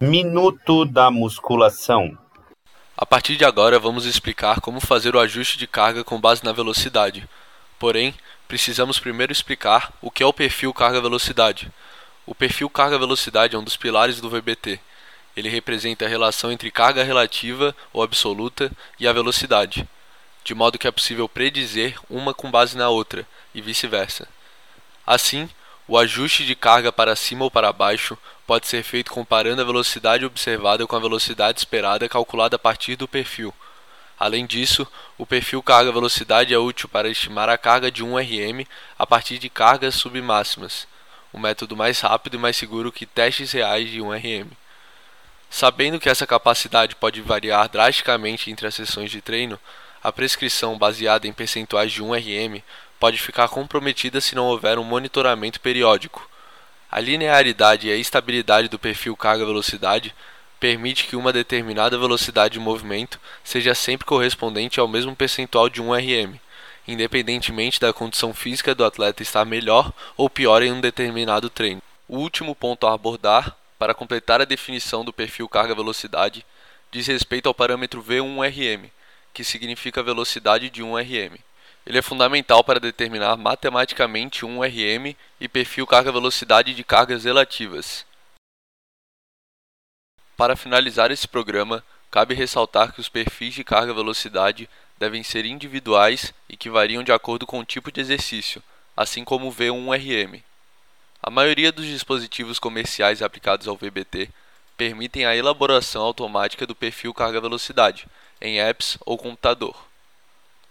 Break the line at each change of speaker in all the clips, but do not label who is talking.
Minuto da musculação.
A partir de agora, vamos explicar como fazer o ajuste de carga com base na velocidade. Porém, precisamos primeiro explicar o que é o perfil carga-velocidade. O perfil carga-velocidade é um dos pilares do VBT. Ele representa a relação entre carga relativa ou absoluta e a velocidade, de modo que é possível predizer uma com base na outra, e vice-versa. Assim, o ajuste de carga para cima ou para baixo pode ser feito comparando a velocidade observada com a velocidade esperada calculada a partir do perfil. Além disso, o perfil carga-velocidade é útil para estimar a carga de 1 RM a partir de cargas submáximas, o um método mais rápido e mais seguro que testes reais de 1 RM. Sabendo que essa capacidade pode variar drasticamente entre as sessões de treino, a prescrição baseada em percentuais de 1 RM pode ficar comprometida se não houver um monitoramento periódico. A linearidade e a estabilidade do perfil carga-velocidade permite que uma determinada velocidade de movimento seja sempre correspondente ao mesmo percentual de 1 RM, independentemente da condição física do atleta estar melhor ou pior em um determinado treino. O último ponto a abordar, para completar a definição do perfil carga-velocidade, diz respeito ao parâmetro V1RM, que significa velocidade de 1 RM. Ele é fundamental para determinar matematicamente um RM e perfil carga-velocidade de cargas relativas. Para finalizar esse programa, cabe ressaltar que os perfis de carga-velocidade devem ser individuais e que variam de acordo com o tipo de exercício, assim como o V1RM. A maioria dos dispositivos comerciais aplicados ao VBT permitem a elaboração automática do perfil carga-velocidade em apps ou computador.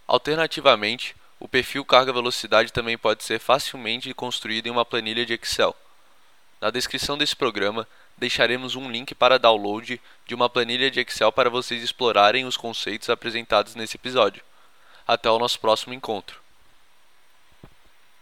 Alternativamente, o perfil carga-velocidade também pode ser facilmente construído em uma planilha de Excel. Na descrição desse programa, deixaremos um link para download de uma planilha de Excel para vocês explorarem os conceitos apresentados nesse episódio. Até o nosso próximo encontro.